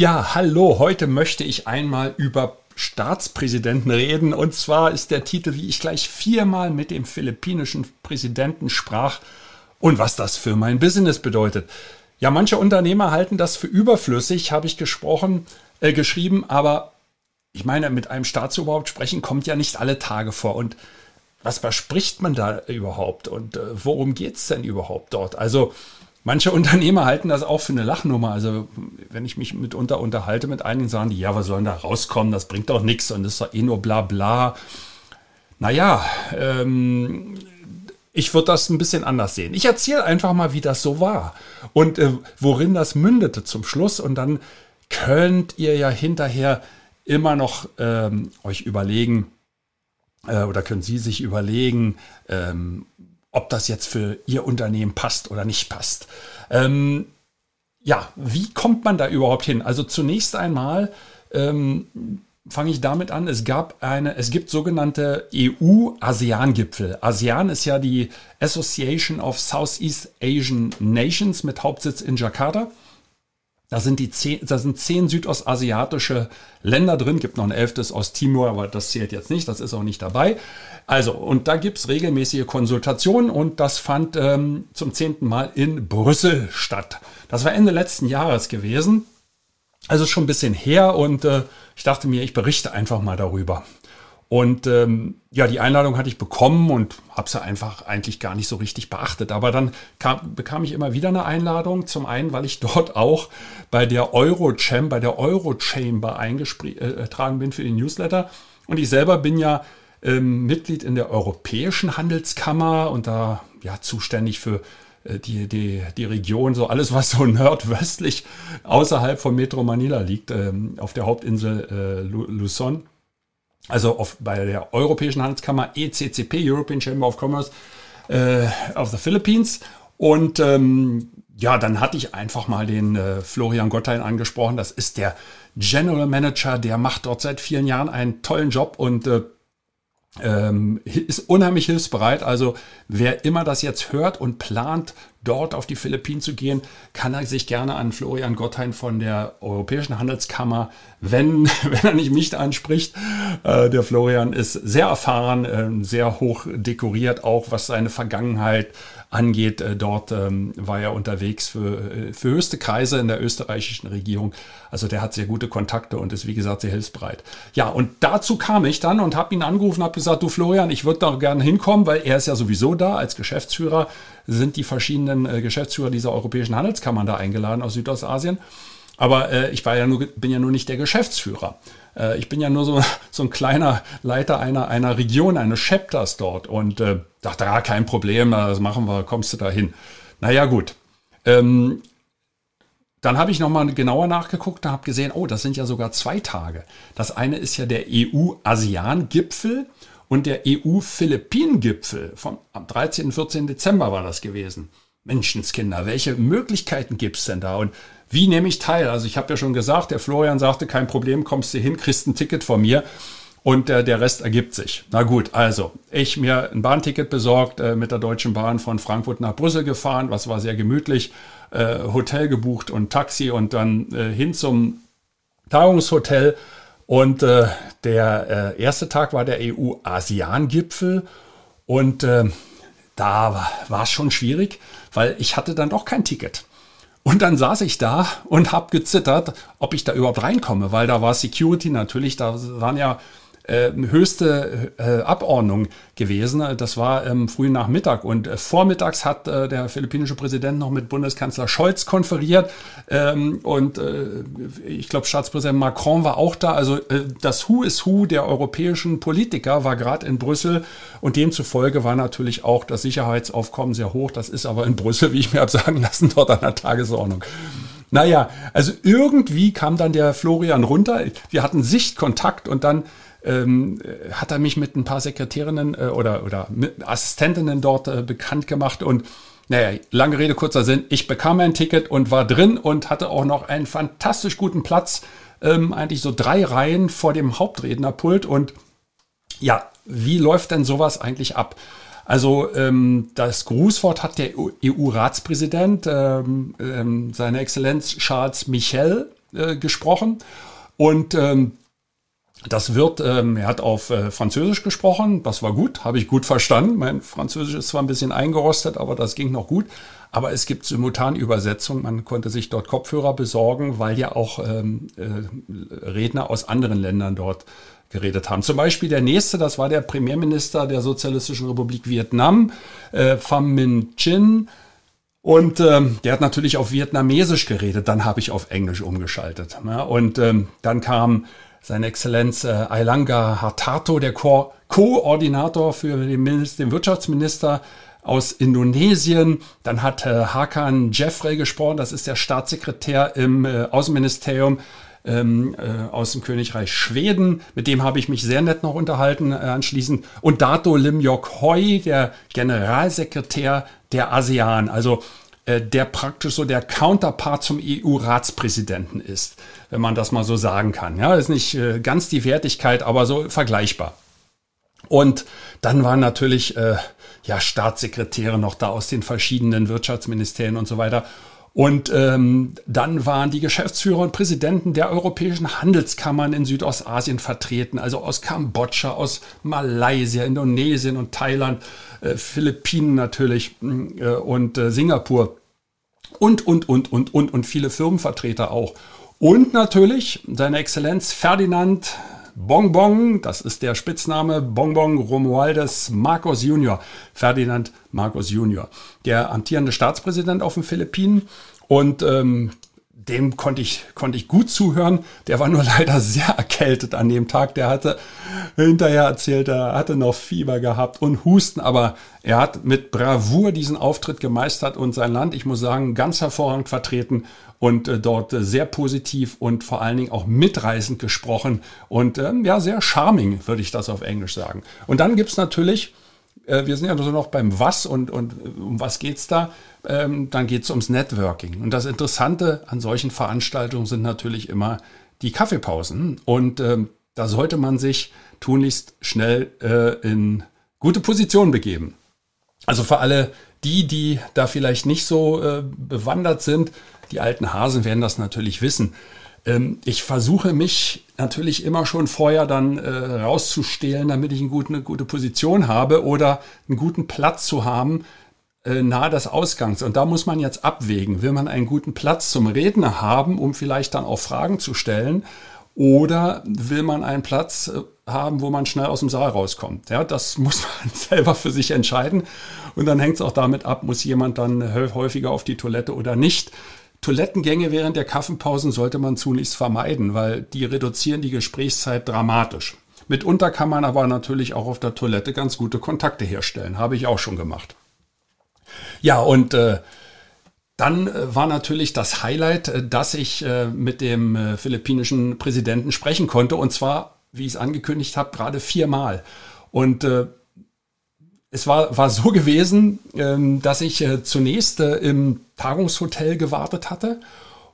Ja, hallo, heute möchte ich einmal über Staatspräsidenten reden. Und zwar ist der Titel, wie ich gleich viermal mit dem philippinischen Präsidenten sprach und was das für mein Business bedeutet. Ja, manche Unternehmer halten das für überflüssig, habe ich gesprochen, äh, geschrieben, aber ich meine, mit einem Staatsoberhaupt sprechen kommt ja nicht alle Tage vor. Und was verspricht man da überhaupt? Und äh, worum geht es denn überhaupt dort? Also, Manche Unternehmer halten das auch für eine Lachnummer. Also wenn ich mich mitunter unterhalte mit einigen, sagen die, ja, was sollen da rauskommen? Das bringt doch nichts und das ist doch eh nur bla bla. Naja, ähm, ich würde das ein bisschen anders sehen. Ich erzähle einfach mal, wie das so war und äh, worin das mündete zum Schluss. Und dann könnt ihr ja hinterher immer noch ähm, euch überlegen, äh, oder können Sie sich überlegen, ähm, ob das jetzt für Ihr Unternehmen passt oder nicht passt. Ähm, ja, wie kommt man da überhaupt hin? Also zunächst einmal ähm, fange ich damit an. Es gab eine, es gibt sogenannte EU-ASEAN-Gipfel. ASEAN ist ja die Association of Southeast Asian Nations mit Hauptsitz in Jakarta. Da sind, die zehn, da sind zehn südostasiatische Länder drin, gibt noch ein elftes aus Timor, aber das zählt jetzt nicht, das ist auch nicht dabei. Also, und da gibt's regelmäßige Konsultationen und das fand ähm, zum zehnten Mal in Brüssel statt. Das war Ende letzten Jahres gewesen, also schon ein bisschen her und äh, ich dachte mir, ich berichte einfach mal darüber. Und ähm, ja, die Einladung hatte ich bekommen und habe sie einfach eigentlich gar nicht so richtig beachtet. Aber dann kam, bekam ich immer wieder eine Einladung. Zum einen, weil ich dort auch bei der Eurochamber, bei der Eurochamber eingetragen äh, bin für den Newsletter. Und ich selber bin ja ähm, Mitglied in der Europäischen Handelskammer und da ja zuständig für äh, die, die, die Region, so alles, was so nordwestlich außerhalb von Metro Manila liegt, ähm, auf der Hauptinsel äh, Luzon also auf, bei der Europäischen Handelskammer ECCP, European Chamber of Commerce äh, of the Philippines. Und ähm, ja, dann hatte ich einfach mal den äh, Florian Gottein angesprochen. Das ist der General Manager, der macht dort seit vielen Jahren einen tollen Job und äh, ähm, ist unheimlich hilfsbereit. Also wer immer das jetzt hört und plant, dort auf die Philippinen zu gehen, kann er sich gerne an Florian Gotthein von der Europäischen Handelskammer, wenn, wenn er nicht mich anspricht. Äh, der Florian ist sehr erfahren, äh, sehr hoch dekoriert, auch was seine Vergangenheit angeht. Äh, dort ähm, war er unterwegs für, äh, für höchste Kreise in der österreichischen Regierung. Also der hat sehr gute Kontakte und ist, wie gesagt, sehr hilfsbereit. Ja, und dazu kam ich dann und habe ihn angerufen habe gesagt, du Florian, ich würde da gerne hinkommen, weil er ist ja sowieso da als Geschäftsführer, sind die verschiedenen äh, Geschäftsführer dieser europäischen Handelskammern da eingeladen aus Südostasien. Aber äh, ich war ja nur, bin ja nur nicht der Geschäftsführer. Äh, ich bin ja nur so, so ein kleiner Leiter einer, einer Region, eines Chapters dort. Und äh, dachte, ja, kein Problem, das machen wir, kommst du da hin. Naja, gut. Ähm, dann habe ich nochmal genauer nachgeguckt und habe gesehen, oh, das sind ja sogar zwei Tage. Das eine ist ja der EU-ASEAN-Gipfel und der EU-Philippinen-Gipfel vom am 13. und 14. Dezember war das gewesen. Menschenskinder, welche Möglichkeiten gibt's denn da? Und wie nehme ich teil? Also ich habe ja schon gesagt, der Florian sagte, kein Problem, kommst du hin, kriegst ein Ticket von mir und äh, der Rest ergibt sich. Na gut, also ich mir ein Bahnticket besorgt, äh, mit der Deutschen Bahn von Frankfurt nach Brüssel gefahren, was war sehr gemütlich, äh, Hotel gebucht und Taxi und dann äh, hin zum Tagungshotel. Und äh, der äh, erste Tag war der EU-ASEAN-Gipfel und äh, da war es schon schwierig, weil ich hatte dann doch kein Ticket. Und dann saß ich da und habe gezittert, ob ich da überhaupt reinkomme, weil da war Security natürlich, da waren ja äh, höchste äh, Abordnung gewesen. Das war ähm, frühen Nachmittag und äh, vormittags hat äh, der philippinische Präsident noch mit Bundeskanzler Scholz konferiert ähm, und äh, ich glaube Staatspräsident Macron war auch da. Also äh, das Who is Who der europäischen Politiker war gerade in Brüssel und demzufolge war natürlich auch das Sicherheitsaufkommen sehr hoch. Das ist aber in Brüssel, wie ich mir habe sagen lassen, dort an der Tagesordnung. Naja, also irgendwie kam dann der Florian runter. Wir hatten Sichtkontakt und dann ähm, hat er mich mit ein paar Sekretärinnen äh, oder, oder Assistentinnen dort äh, bekannt gemacht und naja, lange Rede, kurzer Sinn. Ich bekam ein Ticket und war drin und hatte auch noch einen fantastisch guten Platz. Ähm, eigentlich so drei Reihen vor dem Hauptrednerpult. Und ja, wie läuft denn sowas eigentlich ab? Also ähm, das Grußwort hat der EU-Ratspräsident, ähm, ähm, seine Exzellenz Charles Michel, äh, gesprochen. Und ähm, das wird, ähm, er hat auf äh, Französisch gesprochen, das war gut, habe ich gut verstanden. Mein Französisch ist zwar ein bisschen eingerostet, aber das ging noch gut. Aber es gibt Simultanübersetzung, man konnte sich dort Kopfhörer besorgen, weil ja auch ähm, äh, Redner aus anderen Ländern dort geredet haben. Zum Beispiel der nächste, das war der Premierminister der Sozialistischen Republik Vietnam, äh, Pham Minh Chin. Und ähm, der hat natürlich auf Vietnamesisch geredet, dann habe ich auf Englisch umgeschaltet. Ja, und ähm, dann kam seine Exzellenz äh, Ailanga Hartarto, der Ko Koordinator für den, Minister, den Wirtschaftsminister aus Indonesien. Dann hat äh, Hakan Jeffrey gesprochen, das ist der Staatssekretär im äh, Außenministerium ähm, äh, aus dem Königreich Schweden. Mit dem habe ich mich sehr nett noch unterhalten äh, anschließend. Und Dato Lim Yok Hoi, der Generalsekretär der ASEAN. Also der praktisch so der Counterpart zum EU-Ratspräsidenten ist, wenn man das mal so sagen kann. Ja, ist nicht äh, ganz die Wertigkeit, aber so vergleichbar. Und dann waren natürlich äh, ja Staatssekretäre noch da aus den verschiedenen Wirtschaftsministerien und so weiter. Und ähm, dann waren die Geschäftsführer und Präsidenten der europäischen Handelskammern in Südostasien vertreten, also aus Kambodscha, aus Malaysia, Indonesien und Thailand, äh, Philippinen natürlich äh, und äh, Singapur und, und, und, und, und, und viele Firmenvertreter auch. Und natürlich seine Exzellenz Ferdinand Bonbon, das ist der Spitzname Bonbon Romualdez Marcos Junior, Ferdinand Marcos Junior, der amtierende Staatspräsident auf den Philippinen. Und ähm, dem konnte ich, konnte ich gut zuhören. Der war nur leider sehr erkältet an dem Tag. Der hatte hinterher erzählt, er hatte noch Fieber gehabt und Husten, aber er hat mit Bravour diesen Auftritt gemeistert und sein Land, ich muss sagen, ganz hervorragend vertreten und äh, dort äh, sehr positiv und vor allen Dingen auch mitreißend gesprochen und ähm, ja, sehr charming, würde ich das auf Englisch sagen. Und dann gibt's natürlich, äh, wir sind ja so noch beim Was und, und äh, um was geht's da? Ähm, dann geht's ums Networking. Und das Interessante an solchen Veranstaltungen sind natürlich immer die Kaffeepausen. Und ähm, da sollte man sich tunlichst schnell äh, in gute Position begeben. Also für alle die, die da vielleicht nicht so äh, bewandert sind, die alten Hasen werden das natürlich wissen. Ähm, ich versuche mich natürlich immer schon vorher dann äh, rauszustehlen, damit ich eine gute, eine gute Position habe oder einen guten Platz zu haben, äh, nahe des Ausgangs. Und da muss man jetzt abwägen. Will man einen guten Platz zum Redner haben, um vielleicht dann auch Fragen zu stellen? Oder will man einen Platz äh, haben, wo man schnell aus dem Saal rauskommt? Ja, das muss man selber für sich entscheiden. Und dann hängt es auch damit ab, muss jemand dann häufiger auf die Toilette oder nicht. Toilettengänge während der Kaffeepausen sollte man zunächst vermeiden, weil die reduzieren die Gesprächszeit dramatisch. Mitunter kann man aber natürlich auch auf der Toilette ganz gute Kontakte herstellen. Habe ich auch schon gemacht. Ja, und äh, dann äh, war natürlich das Highlight, äh, dass ich äh, mit dem äh, philippinischen Präsidenten sprechen konnte. Und zwar, wie ich es angekündigt habe, gerade viermal. Und äh, es war, war so gewesen, ähm, dass ich äh, zunächst äh, im Tagungshotel gewartet hatte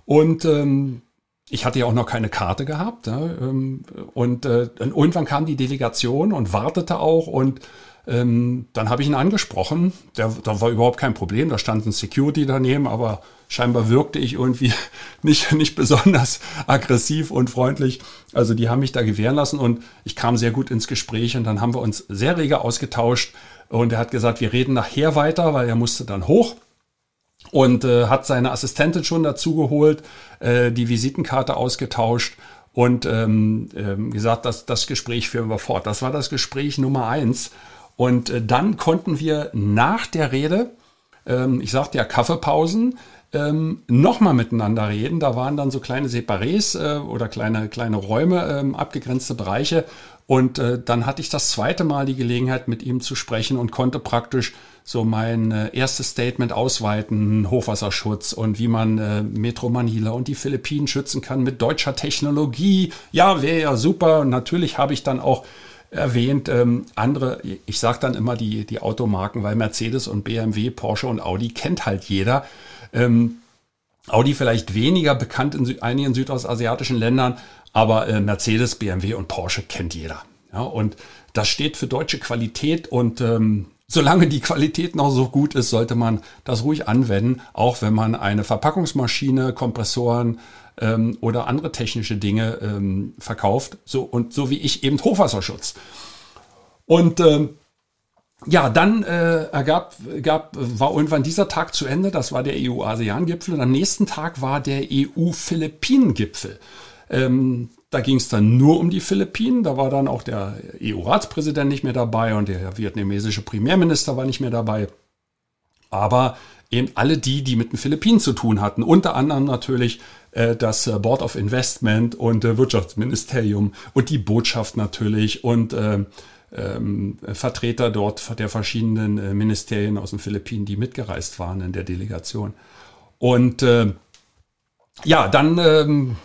und ähm, ich hatte ja auch noch keine Karte gehabt. Ja, ähm, und äh, irgendwann kam die Delegation und wartete auch und ähm, dann habe ich ihn angesprochen. Da war überhaupt kein Problem. Da stand ein Security daneben, aber scheinbar wirkte ich irgendwie nicht, nicht besonders aggressiv und freundlich. Also die haben mich da gewähren lassen und ich kam sehr gut ins Gespräch und dann haben wir uns sehr rege ausgetauscht. Und er hat gesagt, wir reden nachher weiter, weil er musste dann hoch und äh, hat seine Assistentin schon dazu geholt, äh, die Visitenkarte ausgetauscht und ähm, äh, gesagt, dass das Gespräch führen wir fort. Das war das Gespräch Nummer eins. Und äh, dann konnten wir nach der Rede, ähm, ich sagte ja Kaffeepausen, ähm, nochmal miteinander reden. Da waren dann so kleine Separés äh, oder kleine, kleine Räume, ähm, abgegrenzte Bereiche. Und äh, dann hatte ich das zweite Mal die Gelegenheit, mit ihm zu sprechen und konnte praktisch so mein äh, erstes Statement ausweiten, Hochwasserschutz und wie man äh, Metro Manila und die Philippinen schützen kann mit deutscher Technologie. Ja, wäre ja super. Und natürlich habe ich dann auch erwähnt, ähm, andere, ich sage dann immer die, die Automarken, weil Mercedes und BMW, Porsche und Audi kennt halt jeder. Ähm, Audi vielleicht weniger bekannt in einigen südostasiatischen Ländern, aber äh, Mercedes, BMW und Porsche kennt jeder. Ja, und das steht für deutsche Qualität und ähm, solange die Qualität noch so gut ist, sollte man das ruhig anwenden, auch wenn man eine Verpackungsmaschine, Kompressoren ähm, oder andere technische Dinge ähm, verkauft. So und so wie ich eben Hochwasserschutz. Und ähm, ja, dann äh, ergab, gab, war irgendwann dieser Tag zu Ende. Das war der EU-ASEAN-Gipfel. Und am nächsten Tag war der EU-Philippinen-Gipfel. Ähm, da ging es dann nur um die Philippinen. Da war dann auch der EU-Ratspräsident nicht mehr dabei und der vietnamesische Premierminister war nicht mehr dabei. Aber eben alle die, die mit den Philippinen zu tun hatten. Unter anderem natürlich äh, das äh, Board of Investment und äh, Wirtschaftsministerium und die Botschaft natürlich und äh, ähm, Vertreter dort der verschiedenen äh, Ministerien aus den Philippinen, die mitgereist waren in der Delegation. Und äh, ja, dann ähm,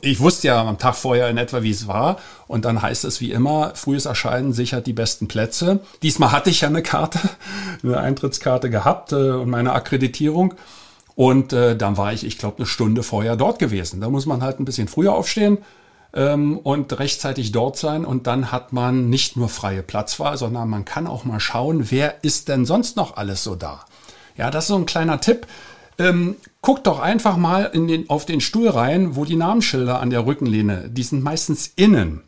ich wusste ja am Tag vorher in etwa, wie es war. Und dann heißt es wie immer, frühes Erscheinen sichert die besten Plätze. Diesmal hatte ich ja eine Karte, eine Eintrittskarte gehabt äh, und meine Akkreditierung. Und äh, dann war ich, ich glaube, eine Stunde vorher dort gewesen. Da muss man halt ein bisschen früher aufstehen ähm, und rechtzeitig dort sein. Und dann hat man nicht nur freie Platzwahl, sondern man kann auch mal schauen, wer ist denn sonst noch alles so da. Ja, das ist so ein kleiner Tipp. Ähm, guckt doch einfach mal in den, auf den Stuhl rein, wo die Namensschilder an der Rückenlehne, die sind meistens innen.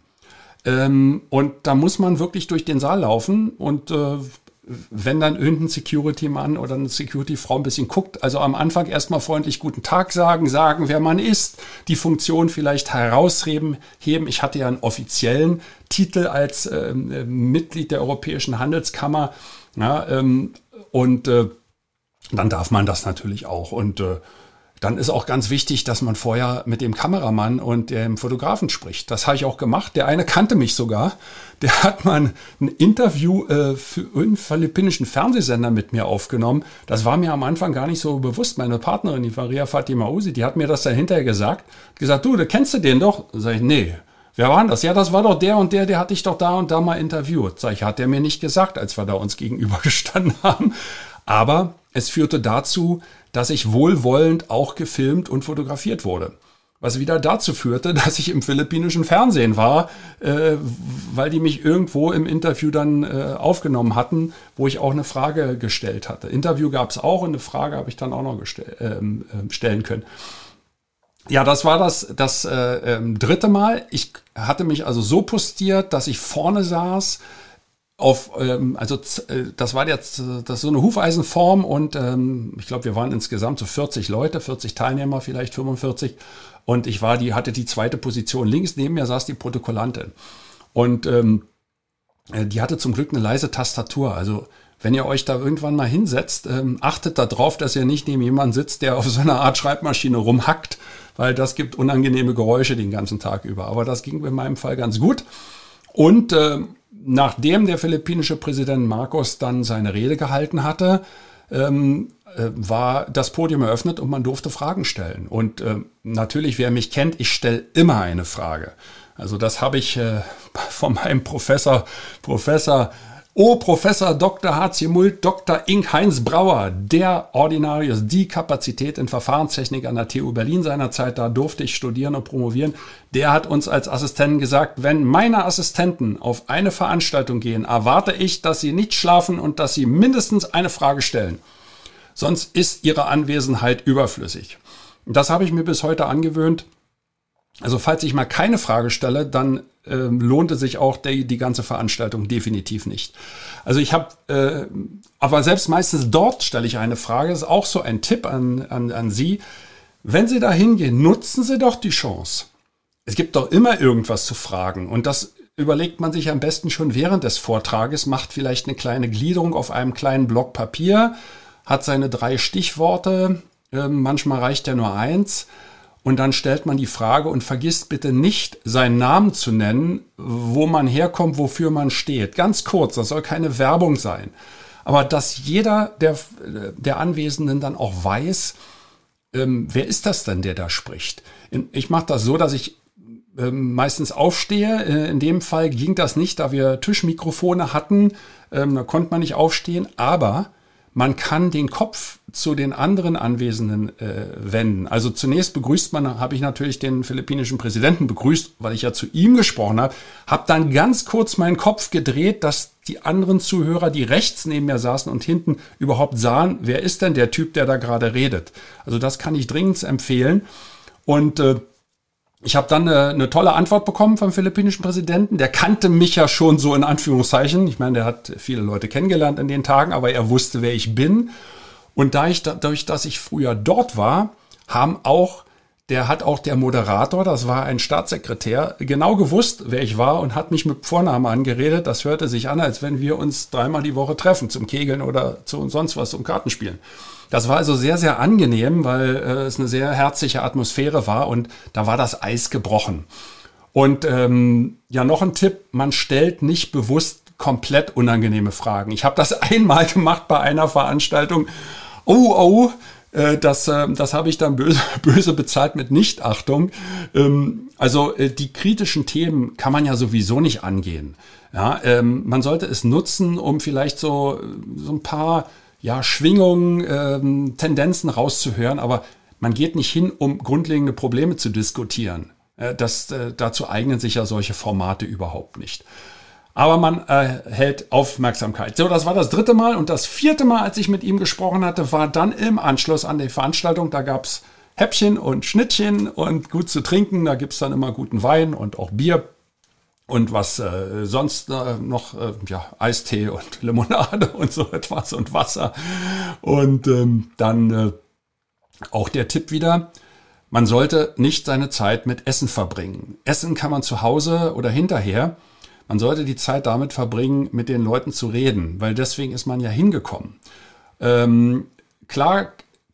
Ähm, und da muss man wirklich durch den Saal laufen und äh, wenn dann irgendein Security-Mann oder eine Security-Frau ein bisschen guckt, also am Anfang erstmal freundlich guten Tag sagen, sagen, wer man ist, die Funktion vielleicht herausheben. Heben. Ich hatte ja einen offiziellen Titel als ähm, äh, Mitglied der Europäischen Handelskammer. Ja, ähm, und äh, dann darf man das natürlich auch. Und äh, dann ist auch ganz wichtig, dass man vorher mit dem Kameramann und dem Fotografen spricht. Das habe ich auch gemacht. Der eine kannte mich sogar. Der hat mal ein Interview äh, für einen philippinischen Fernsehsender mit mir aufgenommen. Das war mir am Anfang gar nicht so bewusst. Meine Partnerin, die Maria Fatima Uzi, die hat mir das dann hinterher gesagt. Gesagt, du, du kennst du den doch? Sag ich, nee. Wer war denn das? Ja, das war doch der und der, der hatte ich doch da und da mal interviewt. Sag ich, hat der mir nicht gesagt, als wir da uns gegenüber gestanden haben. Aber es führte dazu, dass ich wohlwollend auch gefilmt und fotografiert wurde. Was wieder dazu führte, dass ich im philippinischen Fernsehen war, äh, weil die mich irgendwo im Interview dann äh, aufgenommen hatten, wo ich auch eine Frage gestellt hatte. Interview gab es auch und eine Frage habe ich dann auch noch ähm, äh, stellen können. Ja, das war das, das äh, ähm, dritte Mal. Ich hatte mich also so postiert, dass ich vorne saß, auf, ähm, also äh, das war jetzt das so eine Hufeisenform und ähm, ich glaube, wir waren insgesamt so 40 Leute, 40 Teilnehmer, vielleicht 45. Und ich war die, hatte die zweite Position. Links neben mir saß die Protokollantin. Und ähm, äh, die hatte zum Glück eine leise Tastatur. Also wenn ihr euch da irgendwann mal hinsetzt, ähm, achtet darauf, dass ihr nicht neben jemandem sitzt, der auf so einer Art Schreibmaschine rumhackt, weil das gibt unangenehme Geräusche den ganzen Tag über. Aber das ging in meinem Fall ganz gut. Und ähm, nachdem der philippinische Präsident Marcos dann seine Rede gehalten hatte, ähm, äh, war das Podium eröffnet und man durfte Fragen stellen. Und äh, natürlich, wer mich kennt, ich stelle immer eine Frage. Also das habe ich äh, von meinem Professor, Professor O Professor Dr. H.C. Mult, Dr. Ink Heinz Brauer, der Ordinarius, die Kapazität in Verfahrenstechnik an der TU Berlin seinerzeit, da durfte ich studieren und promovieren, der hat uns als Assistenten gesagt, wenn meine Assistenten auf eine Veranstaltung gehen, erwarte ich, dass sie nicht schlafen und dass sie mindestens eine Frage stellen. Sonst ist ihre Anwesenheit überflüssig. Das habe ich mir bis heute angewöhnt. Also falls ich mal keine Frage stelle, dann äh, lohnte sich auch die, die ganze Veranstaltung definitiv nicht. Also ich habe, äh, aber selbst meistens dort stelle ich eine Frage. Das ist auch so ein Tipp an, an, an Sie. Wenn Sie da hingehen, nutzen Sie doch die Chance. Es gibt doch immer irgendwas zu fragen und das überlegt man sich am besten schon während des Vortrages, macht vielleicht eine kleine Gliederung auf einem kleinen Block Papier, hat seine drei Stichworte, äh, manchmal reicht ja nur eins. Und dann stellt man die Frage und vergisst bitte nicht, seinen Namen zu nennen, wo man herkommt, wofür man steht. Ganz kurz, das soll keine Werbung sein. Aber dass jeder der, der Anwesenden dann auch weiß, ähm, wer ist das denn, der da spricht? Ich mache das so, dass ich ähm, meistens aufstehe. In dem Fall ging das nicht, da wir Tischmikrofone hatten. Ähm, da konnte man nicht aufstehen. Aber man kann den Kopf zu den anderen Anwesenden äh, wenden. Also zunächst begrüßt man, habe ich natürlich den philippinischen Präsidenten begrüßt, weil ich ja zu ihm gesprochen habe, habe dann ganz kurz meinen Kopf gedreht, dass die anderen Zuhörer, die rechts neben mir saßen und hinten überhaupt sahen, wer ist denn der Typ, der da gerade redet. Also das kann ich dringend empfehlen. Und äh, ich habe dann eine, eine, tolle Antwort bekommen vom philippinischen Präsidenten. Der kannte mich ja schon so in Anführungszeichen. Ich meine, der hat viele Leute kennengelernt in den Tagen, aber er wusste, wer ich bin. Und da ich, dadurch, dass ich früher dort war, haben auch, der hat auch der Moderator, das war ein Staatssekretär, genau gewusst, wer ich war und hat mich mit Vornamen angeredet. Das hörte sich an, als wenn wir uns dreimal die Woche treffen zum Kegeln oder zu sonst was zum Kartenspielen. Das war also sehr, sehr angenehm, weil äh, es eine sehr herzliche Atmosphäre war und da war das Eis gebrochen. Und ähm, ja, noch ein Tipp, man stellt nicht bewusst komplett unangenehme Fragen. Ich habe das einmal gemacht bei einer Veranstaltung. Oh, oh, äh, das, äh, das habe ich dann böse, böse bezahlt mit Nichtachtung. Ähm, also äh, die kritischen Themen kann man ja sowieso nicht angehen. Ja, ähm, man sollte es nutzen, um vielleicht so, so ein paar ja, Schwingungen, ähm, Tendenzen rauszuhören, aber man geht nicht hin, um grundlegende Probleme zu diskutieren. Das, dazu eignen sich ja solche Formate überhaupt nicht. Aber man äh, hält Aufmerksamkeit. So, das war das dritte Mal. Und das vierte Mal, als ich mit ihm gesprochen hatte, war dann im Anschluss an die Veranstaltung. Da gab's Häppchen und Schnittchen und gut zu trinken. Da gibt's dann immer guten Wein und auch Bier und was äh, sonst äh, noch, äh, ja, Eistee und Limonade und so etwas und Wasser. Und ähm, dann äh, auch der Tipp wieder, man sollte nicht seine Zeit mit Essen verbringen. Essen kann man zu Hause oder hinterher. Man sollte die Zeit damit verbringen, mit den Leuten zu reden, weil deswegen ist man ja hingekommen. Ähm, klar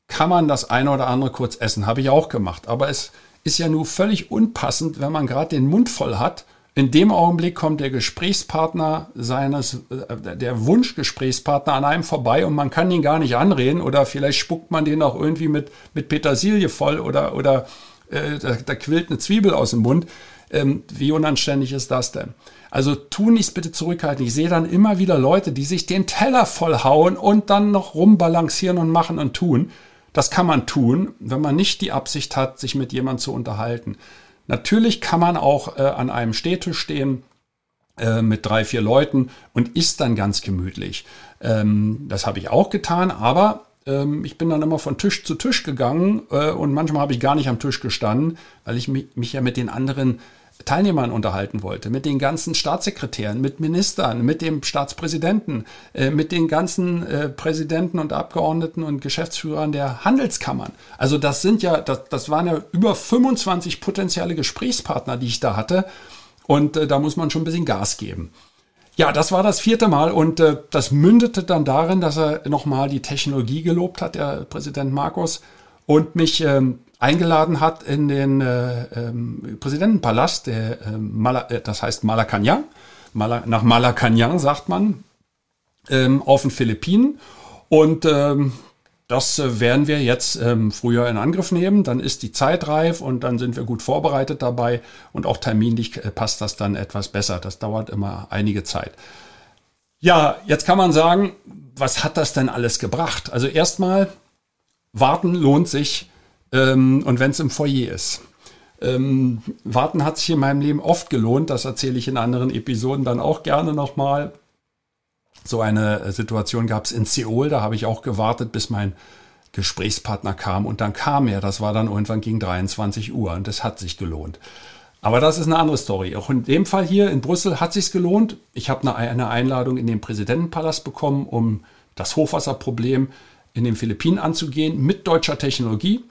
kann man das eine oder andere kurz essen, habe ich auch gemacht, aber es ist ja nur völlig unpassend, wenn man gerade den Mund voll hat in dem Augenblick kommt der Gesprächspartner seines, äh, der Wunschgesprächspartner an einem vorbei und man kann ihn gar nicht anreden oder vielleicht spuckt man den auch irgendwie mit, mit Petersilie voll oder, oder äh, da, da quillt eine Zwiebel aus dem Mund. Ähm, wie unanständig ist das denn? Also tu nichts bitte zurückhalten. Ich sehe dann immer wieder Leute, die sich den Teller vollhauen und dann noch rumbalancieren und machen und tun. Das kann man tun, wenn man nicht die Absicht hat, sich mit jemandem zu unterhalten. Natürlich kann man auch äh, an einem Stehtisch stehen äh, mit drei, vier Leuten und isst dann ganz gemütlich. Ähm, das habe ich auch getan, aber ähm, ich bin dann immer von Tisch zu Tisch gegangen äh, und manchmal habe ich gar nicht am Tisch gestanden, weil ich mich, mich ja mit den anderen Teilnehmern unterhalten wollte, mit den ganzen Staatssekretären, mit Ministern, mit dem Staatspräsidenten, äh, mit den ganzen äh, Präsidenten und Abgeordneten und Geschäftsführern der Handelskammern. Also das sind ja, das, das waren ja über 25 potenzielle Gesprächspartner, die ich da hatte. Und äh, da muss man schon ein bisschen Gas geben. Ja, das war das vierte Mal und äh, das mündete dann darin, dass er nochmal die Technologie gelobt hat, der Präsident Markus, und mich ähm, eingeladen hat in den äh, ähm, Präsidentenpalast, der, äh, Mala, äh, das heißt Malacanang, Mala, nach Malacanang sagt man, ähm, auf den Philippinen. Und ähm, das äh, werden wir jetzt ähm, früher in Angriff nehmen. Dann ist die Zeit reif und dann sind wir gut vorbereitet dabei. Und auch terminlich äh, passt das dann etwas besser. Das dauert immer einige Zeit. Ja, jetzt kann man sagen, was hat das denn alles gebracht? Also erstmal, warten lohnt sich ähm, und wenn es im Foyer ist. Ähm, warten hat sich in meinem Leben oft gelohnt, das erzähle ich in anderen Episoden dann auch gerne nochmal. So eine äh, Situation gab es in Seoul, da habe ich auch gewartet, bis mein Gesprächspartner kam und dann kam er, das war dann irgendwann gegen 23 Uhr und das hat sich gelohnt. Aber das ist eine andere Story. Auch in dem Fall hier in Brüssel hat sich gelohnt. Ich habe eine Einladung in den Präsidentenpalast bekommen, um das Hochwasserproblem in den Philippinen anzugehen mit deutscher Technologie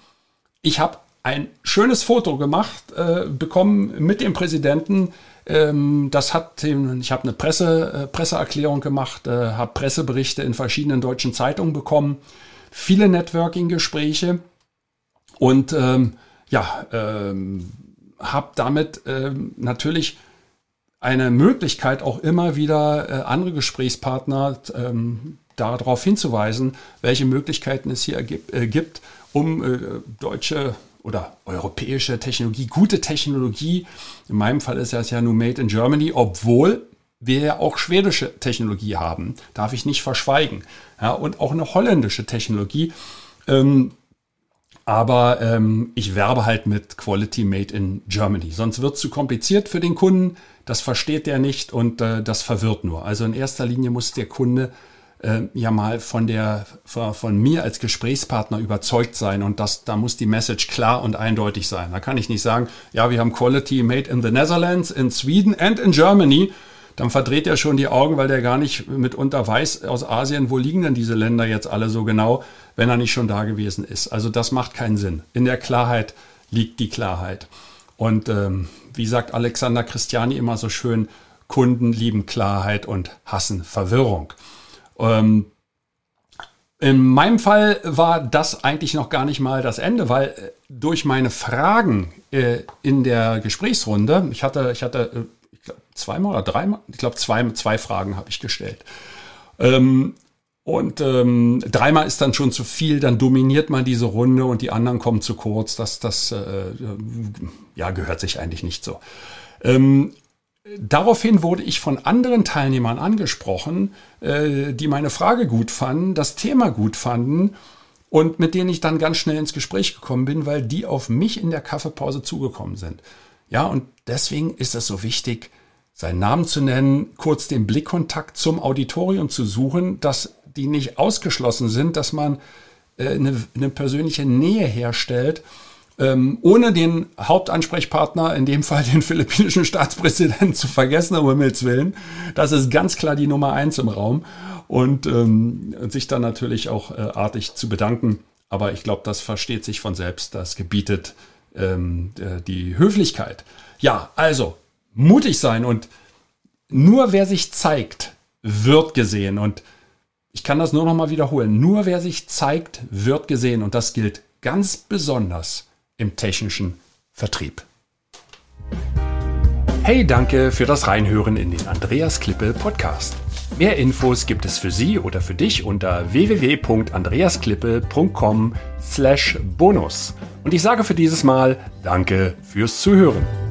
ich habe ein schönes Foto gemacht äh, bekommen mit dem Präsidenten. Ähm, das hat ich habe eine Presse, äh, Presseerklärung gemacht, äh, habe Presseberichte in verschiedenen deutschen Zeitungen bekommen. viele Networking-Gespräche und ähm, ja, ähm, habe damit ähm, natürlich eine Möglichkeit, auch immer wieder äh, andere Gesprächspartner ähm, darauf hinzuweisen, welche Möglichkeiten es hier gibt, äh, gibt um äh, deutsche oder europäische Technologie, gute Technologie, in meinem Fall ist das ja nur Made in Germany, obwohl wir ja auch schwedische Technologie haben, darf ich nicht verschweigen. Ja, und auch eine holländische Technologie. Ähm, aber ähm, ich werbe halt mit Quality Made in Germany. Sonst wird es zu kompliziert für den Kunden. Das versteht der nicht und äh, das verwirrt nur. Also in erster Linie muss der Kunde äh, ja mal von der von, mir als Gesprächspartner überzeugt sein und das da muss die Message klar und eindeutig sein. Da kann ich nicht sagen, ja, wir haben Quality made in the Netherlands, in Sweden and in Germany. Dann verdreht er schon die Augen, weil der gar nicht mitunter weiß aus Asien, wo liegen denn diese Länder jetzt alle so genau, wenn er nicht schon da gewesen ist. Also das macht keinen Sinn. In der Klarheit liegt die Klarheit. Und ähm, wie sagt Alexander Christiani immer so schön, Kunden lieben Klarheit und hassen Verwirrung. Ähm, in meinem Fall war das eigentlich noch gar nicht mal das Ende, weil äh, durch meine Fragen äh, in der Gesprächsrunde, ich hatte, ich hatte äh, ich glaub, zweimal oder dreimal, ich glaube zwei, zwei Fragen habe ich gestellt. Ähm, und ähm, dreimal ist dann schon zu viel, dann dominiert man diese Runde und die anderen kommen zu kurz. Das, das äh, ja, gehört sich eigentlich nicht so. Ähm, Daraufhin wurde ich von anderen Teilnehmern angesprochen, äh, die meine Frage gut fanden, das Thema gut fanden und mit denen ich dann ganz schnell ins Gespräch gekommen bin, weil die auf mich in der Kaffeepause zugekommen sind. Ja, und deswegen ist es so wichtig, seinen Namen zu nennen, kurz den Blickkontakt zum Auditorium zu suchen, dass die nicht ausgeschlossen sind, dass man äh, eine, eine persönliche Nähe herstellt ähm, ohne den Hauptansprechpartner, in dem Fall den philippinischen Staatspräsidenten, zu vergessen, um Himmels Willen. Das ist ganz klar die Nummer eins im Raum. Und ähm, sich dann natürlich auch äh, artig zu bedanken. Aber ich glaube, das versteht sich von selbst. Das gebietet ähm, äh, die Höflichkeit. Ja, also mutig sein und nur wer sich zeigt, wird gesehen. Und ich kann das nur noch mal wiederholen. Nur wer sich zeigt, wird gesehen. Und das gilt ganz besonders im technischen Vertrieb. Hey, danke für das Reinhören in den Andreas Klippe Podcast. Mehr Infos gibt es für Sie oder für dich unter www.andreasklippe.com/bonus. Und ich sage für dieses Mal Danke fürs Zuhören.